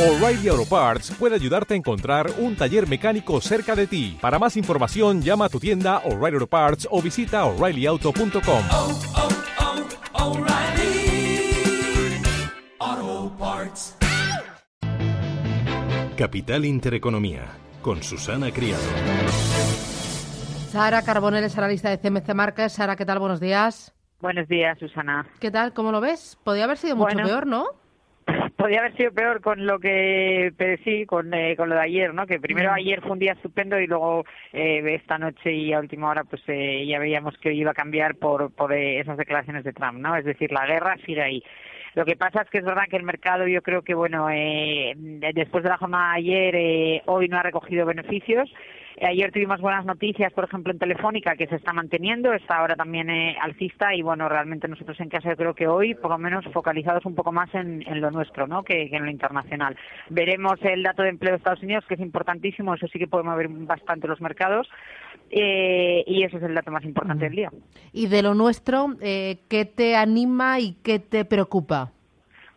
O'Reilly Auto Parts puede ayudarte a encontrar un taller mecánico cerca de ti. Para más información, llama a tu tienda O'Reilly Auto Parts o visita oreillyauto.com. oh, oh, O'Reilly Auto Parts. Capital Intereconomía, con Susana Criado. Sara Carbonell es analista de CMC Marcas. Sara, ¿qué tal? Buenos días. Buenos días, Susana. ¿Qué tal? ¿Cómo lo ves? Podría haber sido mucho Bueno. peor, ¿no? Podría haber sido peor con lo que pero sí, con, eh, con lo de ayer, ¿no? Que primero Mm. ayer fue un día estupendo y luego eh, esta noche y a última hora pues eh, ya veíamos que iba a cambiar por, por eh, esas declaraciones de Trump, ¿no? Es decir, la guerra sigue ahí. Lo que pasa es que es verdad que el mercado, yo creo que, bueno, eh, después de la jornada de ayer, eh, hoy no ha recogido beneficios. Eh, Ayer tuvimos buenas noticias, por ejemplo, en Telefónica, que se está manteniendo, está ahora también eh, alcista y, bueno, realmente nosotros en casa yo creo que hoy, por lo menos, focalizados un poco más en, en lo nuestro, ¿no?, que, que en lo internacional. Veremos el dato de empleo de Estados Unidos, que es importantísimo, eso sí que puede mover bastante los mercados, eh, y ese es el dato más importante del día. Y de lo nuestro, eh, ¿qué te anima y qué te preocupa?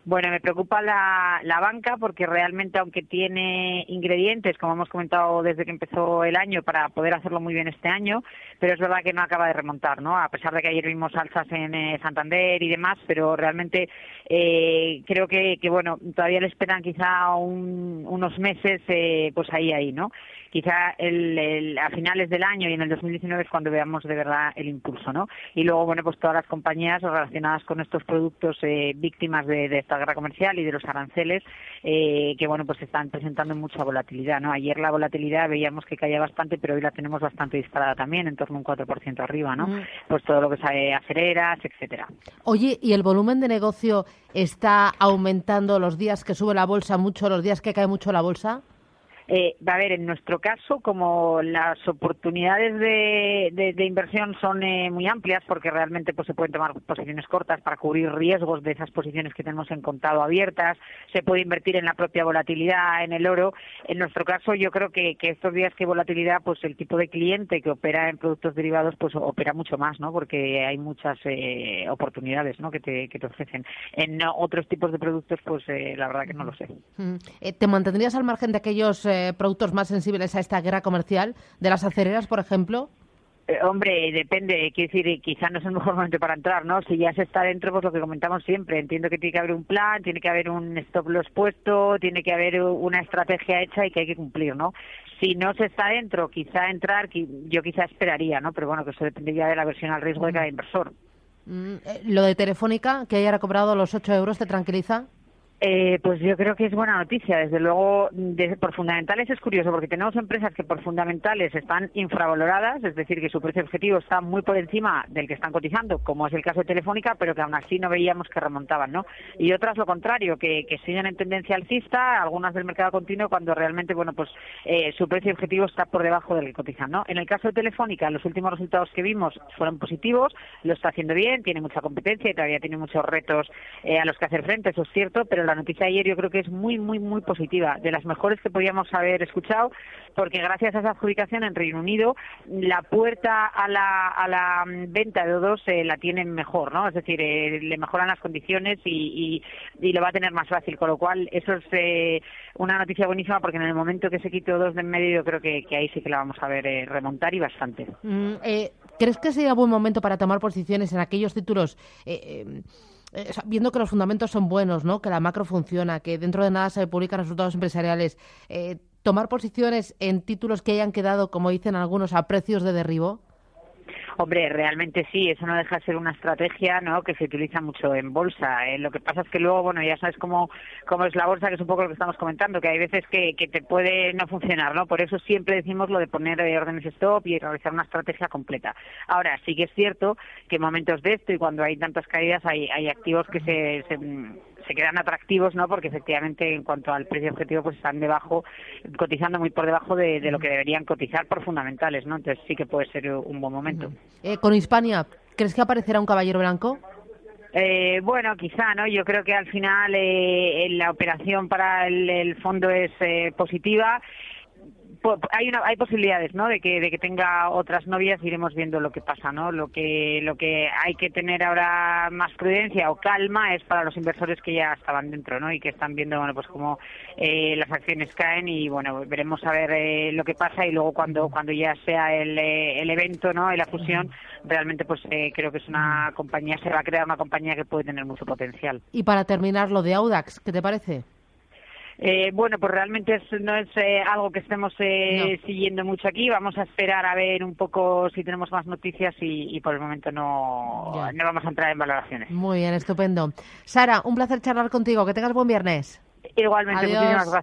Bueno, me preocupa la, la banca porque realmente, aunque tiene ingredientes, como hemos comentado desde que empezó el año, para poder hacerlo muy bien este año, pero es verdad que no acaba de remontar, ¿no? A pesar de que ayer vimos alzas en eh, Santander y demás, pero realmente eh, creo que, que, bueno, todavía le esperan quizá un- unos meses, eh, pues ahí, ahí, ¿no? Quizá el, el- a finales del año y en el 2019 es cuando veamos de verdad el impulso, ¿no? Y luego, bueno, pues todas las compañías relacionadas con estos productos eh, víctimas de, de esta guerra comercial y de los aranceles, eh, que, bueno, pues están presentando mucha volatilidad, ¿no? Ayer la volatilidad veíamos que caía bastante, pero hoy la tenemos bastante disparada también, en torno a un 4% arriba, ¿no? Mm. Pues todo lo que es acereras, etcétera. Oye, ¿y el volumen de negocio está aumentando los días que sube la bolsa mucho, los días que cae mucho la bolsa? Eh, a ver, en nuestro caso, como las oportunidades de, inversión son eh, muy amplias, porque realmente pues, se pueden tomar posiciones cortas para cubrir riesgos de esas posiciones que tenemos en contado abiertas, se puede invertir en la propia volatilidad, en el oro. En nuestro caso, yo creo que, que estos días que volatilidad, pues el tipo de cliente que opera en productos derivados, pues opera mucho más, ¿no? Porque hay muchas eh, oportunidades, ¿no? Que te, que te ofrecen. En otros tipos de productos, pues eh, la verdad que no lo sé. Mm. Eh, ¿Te mantendrías al margen de aquellos eh, productos más sensibles a esta guerra comercial, de las acereras, por ejemplo? Eh, hombre, depende, quiero decir, eh, quizá no es el mejor momento para entrar, ¿no? Si ya se está dentro, pues lo que comentamos siempre, entiendo que tiene que haber un plan, tiene que haber un stop loss puesto, tiene que haber una estrategia hecha y que hay que cumplir, ¿no? Si no se está dentro, quizá entrar, yo quizá esperaría, ¿no? Pero bueno, que eso depende ya de la versión al riesgo de cada inversor. Mm, ¿Lo de Telefónica, que haya recuperado los 8 euros, te tranquiliza? Eh, pues yo creo que es buena noticia. Desde luego, por fundamentales es curioso porque tenemos empresas que por fundamentales están infravaloradas, es decir, que su precio objetivo está muy por encima del que están cotizando, como es el caso de Telefónica, pero que aún así no veíamos que remontaban, ¿no? Y otras lo contrario, que, que siguen en tendencia alcista, algunas del mercado continuo, cuando realmente, bueno, pues eh, su precio objetivo está por debajo del que cotizan, ¿no? En el caso de Telefónica, los últimos resultados que vimos fueron positivos, lo está haciendo bien, tiene mucha competencia y todavía tiene muchos retos eh, a los que hacer frente, eso es cierto, pero la noticia de ayer yo creo que es muy, muy, muy positiva, de las mejores que podíamos haber escuchado, porque gracias a esa adjudicación en Reino Unido, la puerta a la, a la venta de O2 eh, la tienen mejor, ¿no? Es decir, eh, le mejoran las condiciones y, y, lo va a tener más fácil, con lo cual eso es eh, una noticia buenísima porque en el momento que se quite O2 de en medio yo creo que, que ahí sí que la vamos a ver eh, remontar y bastante. Mm, eh, ¿Crees que sería buen momento para tomar posiciones en aquellos títulos, eh, viendo que los fundamentos son buenos, ¿no? que la macro funciona, que dentro de nada se publican resultados empresariales, eh, tomar posiciones en títulos que hayan quedado, como dicen algunos, a precios de derribo? Hombre, realmente sí, eso no deja de ser una estrategia ¿no? que se utiliza mucho en bolsa. Eh, lo que pasa es que luego, bueno, ya sabes cómo, cómo es la bolsa, que es un poco lo que estamos comentando, que hay veces que, que te puede no funcionar, ¿no? Por eso siempre decimos lo de poner eh, órdenes stop y realizar una estrategia completa. Ahora, sí que es cierto que en momentos de esto y cuando hay tantas caídas hay, hay activos que se, se, se quedan atractivos, ¿no? Porque efectivamente en cuanto al precio objetivo pues están debajo, cotizando muy por debajo de, de lo que deberían cotizar por fundamentales, ¿no? Entonces sí que puede ser un buen momento. Eh, con Hispania, ¿crees que aparecerá un caballero blanco? Eh, bueno, quizá, ¿no? Yo creo que al final eh, la operación para el, el fondo es eh, positiva hay una, hay posibilidades, ¿no? De que de que tenga otras novias iremos viendo lo que pasa, ¿no? Lo que lo que hay que tener ahora más prudencia o calma es para los inversores que ya estaban dentro, ¿no? Y que están viendo, bueno, pues cómo eh, las acciones caen y bueno, veremos a ver eh, lo que pasa y luego cuando cuando ya sea el, eh, el evento, ¿no? Y la fusión, realmente pues creo que es una compañía se va a crear una compañía que puede tener mucho potencial. Y para terminar lo de Audax, ¿qué te parece? Eh, bueno, pues realmente no es eh, algo que estemos eh, siguiendo mucho aquí. Vamos a esperar a ver un poco si tenemos más noticias y, por el momento no, no vamos a entrar en valoraciones. Muy bien, estupendo. Sara, un placer charlar contigo. Que tengas buen viernes. Igualmente, muchísimas gracias.